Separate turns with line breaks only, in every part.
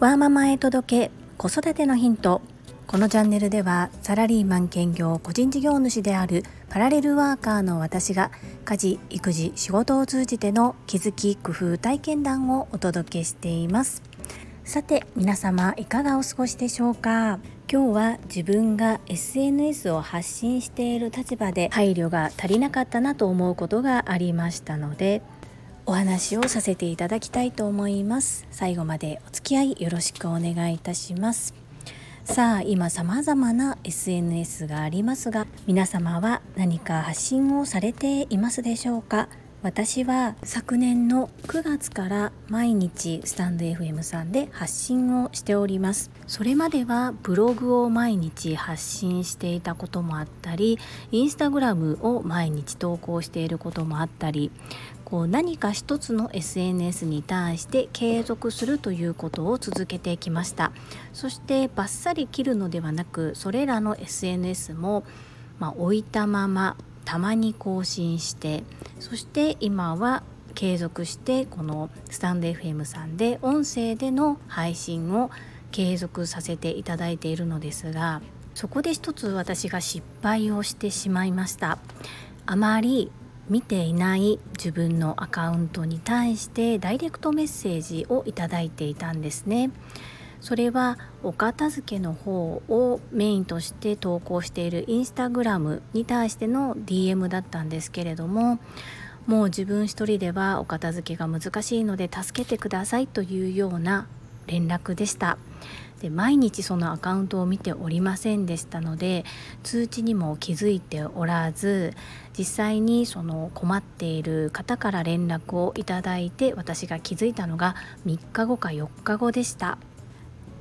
ワーママへ届け子育てのヒント。このチャンネルではサラリーマン兼業個人事業主であるパラレルワーカーの私が家事育児仕事を通じての気づき工夫体験談をお届けしています。さて皆様いかがお過ごしでしょうか。今日は自分が SNS を発信している立場で配慮が足りなかったなと思うことがありましたのでお話をさせていただきたいと思います。最後までお付き合いよろしくお願いいたします。さあ今様々な SNS がありますが皆様は何か発信をされていますでしょうか？私は昨年の9月から毎日スタンド FM さんで発信をしております。それまではブログを毎日発信していたこともあったりインスタグラムを毎日投稿していることもあったりこう何か一つの SNS に対して継続するということを続けてきました。そしてバッサリ切るのではなくそれらの SNS も、まあ、置いたままたまに更新してそして今は継続してこのスタンド FM さんで音声での配信を継続させていただいているのですがそこで一つ私が失敗をしてしまいました。あまり見ていない自分のアカウントに対してダイレクトメッセージをいただいていたんですね。それはお片付けの方をメインとして投稿しているインスタグラムに対しての DM だったんですけれどももう自分一人ではお片付けが難しいので助けてくださいというような連絡でした。で毎日そのアカウントを見ておりませんでしたので通知にも気づいておらず実際にその困っている方から連絡をいただいて私が気づいたのが3日後か4日後でした。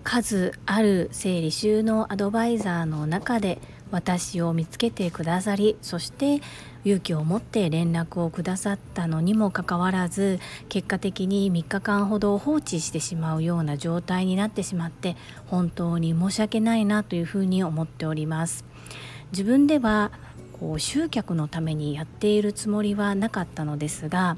数ある整理収納アドバイザーの中で私を見つけてくださりそして勇気を持って連絡をくださったのにもかかわらず結果的に3日間ほど放置してしまうような状態になってしまって本当に申し訳ないなというふうに思っております。自分ではこう集客のためにやっているつもりはなかったのですが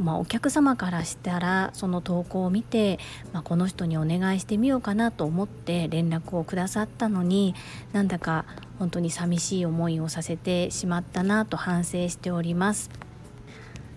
まあ、お客様からしたらその投稿を見て、まあ、この人にお願いしてみようかなと思って連絡をくださったのになんだか本当に寂しい思いをさせてしまったなと反省しております。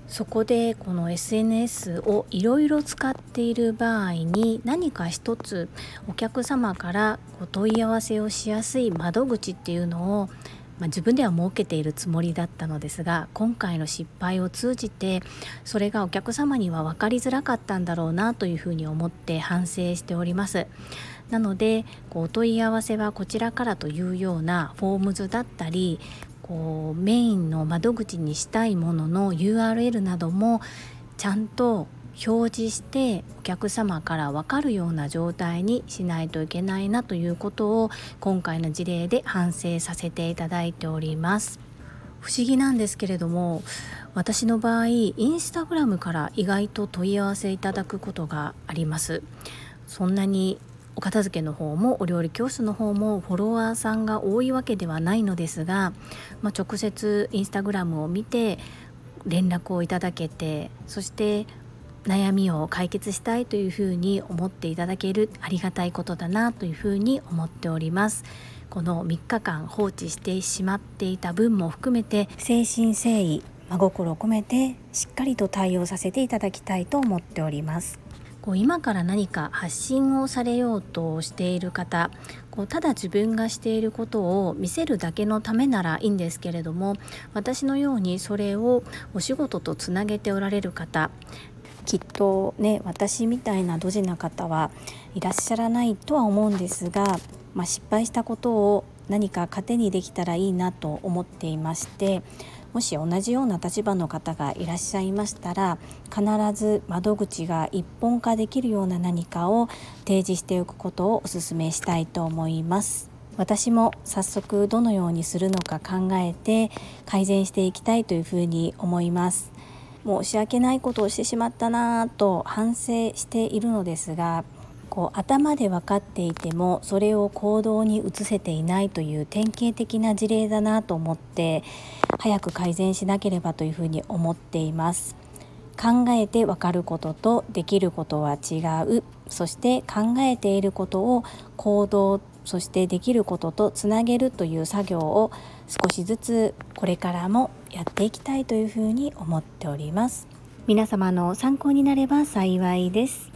そこでこの SNS をいろいろ使っている場合に何か一つお客様からお問い合わせをしやすい窓口っていうのをまあ、自分では設けているつもりだったのですが今回の失敗を通じてそれがお客様には分かりづらかったんだろうなというふうに思って反省しております。なのでこうお問い合わせはこちらからというようなフォームズだったりこうメインの窓口にしたいものの URL などもちゃんと表示してお客様から分かるような状態にしないといけないなということを今回の事例で反省させていただいております。不思議なんですけれども私の場合インスタグラムから意外と問い合わせいただくことがあります。そんなにお片付けの方もお料理教室の方もフォロワーさんが多いわけではないのですが、まあ、直接インスタグラムを見て連絡をいただけてそして悩みを解決したいというふうに思っていただけるありがたいことだなというふうに思っております。この3日間放置してしまっていた分も含めて誠心誠意真心を込めてしっかりと対応させていただきたいと思っております。こう今から何か発信をされようとしている方こうただ自分がしていることを見せるだけのためならいいんですけれども私のようにそれをお仕事とつなげておられる方きっとね私みたいなドジな方はいらっしゃらないとは思うんですが、まあ、失敗したことを何か糧にできたらいいなと思っていましてもし同じような立場の方がいらっしゃいましたら必ず窓口が一本化できるような何かを提示しておくことをお勧めしたいと思います。私も早速どのようにするのか考えて改善していきたいというふうに思います申し訳ないことをしてしまったなぁと反省しているのですがこう頭で分かっていてもそれを行動に移せていないという典型的な事例だなと思って早く改善しなければというふうに思っています。考えてわかることとできることは違う。そして考えていることを行動そしてできることとつなげるという作業を少しずつこれからもやっていきたいというふうに思っております。皆様の参考になれば幸いです。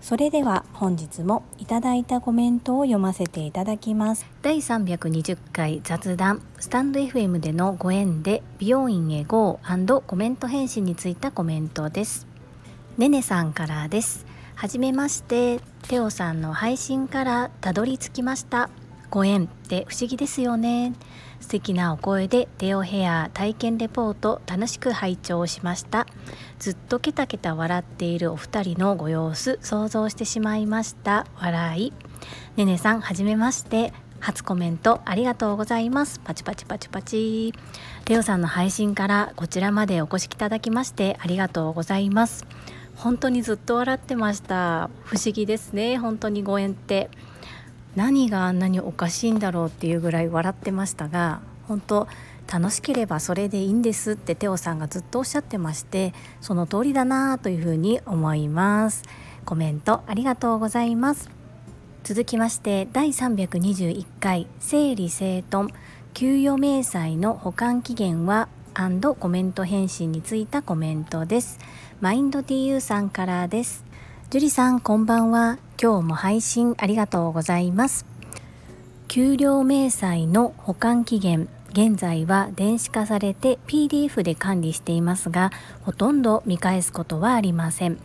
それでは本日もいただいたコメントを読ませていただきます。第320回雑談スタンド FM でのご縁で美容院へ GO& コメント返信についたコメントです。ねねさんからです。はじめましてテオさんの配信からたどり着きました。ご縁って不思議ですよね。素敵なお声でテオヘア体験レポート楽しく拝聴しました。ずっとケタケタ笑っているお二人のご様子想像してしまいました。笑い。ねねさんはじめまして。初コメントありがとうございます。パチパチパチパチ。テオさんの配信からこちらまでお越しいただきましてありがとうございます。本当にずっと笑ってました。不思議ですね。本当にご縁って。何があんなにおかしいんだろうっていうぐらい笑ってましたが本当楽しければそれでいいんですってテオさんがずっとおっしゃってましてその通りだなというふうに思います。コメントありがとうございます。続きまして第321回整理整頓。給与明細の保管期限はコメント返信についたコメントです。マインド TU さんからです。樹里さんこんばんは。今日も配信ありがとうございます。給料明細の保管期限現在は電子化されて PDF で管理していますがほとんど見返すことはありません。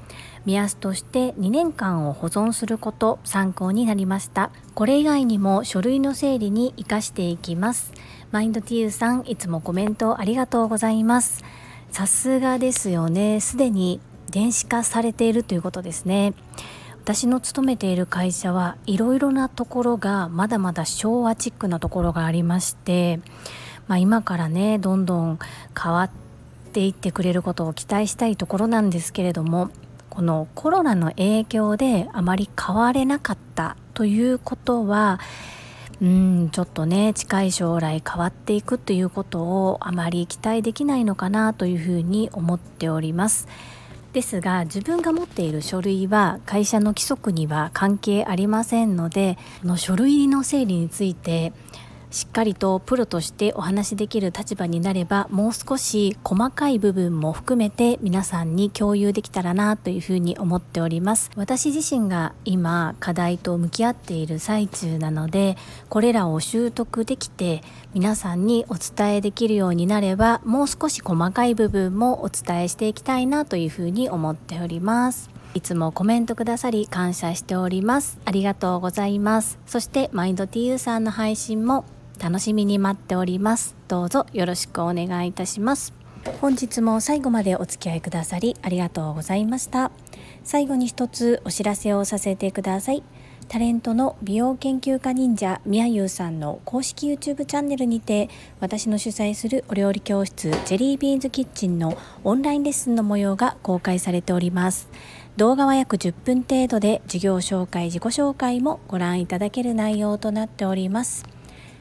目安として2年間を保存すること参考になりました。これ以外にも書類の整理に活かしていきます。マインド TU さんいつもコメントありがとうございます。さすがですよね。すでに電子化されているということですね。私の勤めている会社はいろいろなところがまだまだ昭和チックなところがありまして、まあ、今からねどんどん変わっていってくれることを期待したいところなんですけれどもこのコロナの影響であまり変われなかったということはうんちょっとね近い将来変わっていくということをあまり期待できないのかなというふうに思っております。ですが自分が持っている書類は会社の規則には関係ありませんのでの書類の整理についてしっかりとプロとしてお話しできる立場になればもう少し細かい部分も含めて皆さんに共有できたらなというふうに思っております。私自身が今課題と向き合っている最中なのでこれらを習得できて皆さんにお伝えできるようになればもう少し細かい部分もお伝えしていきたいなというふうに思っております。いつもコメントくださり感謝しております。ありがとうございます。そしてマインド TU さんの配信も楽しみに待っております。どうぞよろしくお願いいたします。本日も最後までお付き合いくださりありがとうございました。最後に一つお知らせをさせてください。タレントの美容研究家忍者みやゆうさんの公式 YouTube チャンネルにて私の主催するお料理教室ジェリービーンズキッチンのオンラインレッスンの模様が公開されております。動画は約10分程度で授業紹介自己紹介もご覧いただける内容となっております。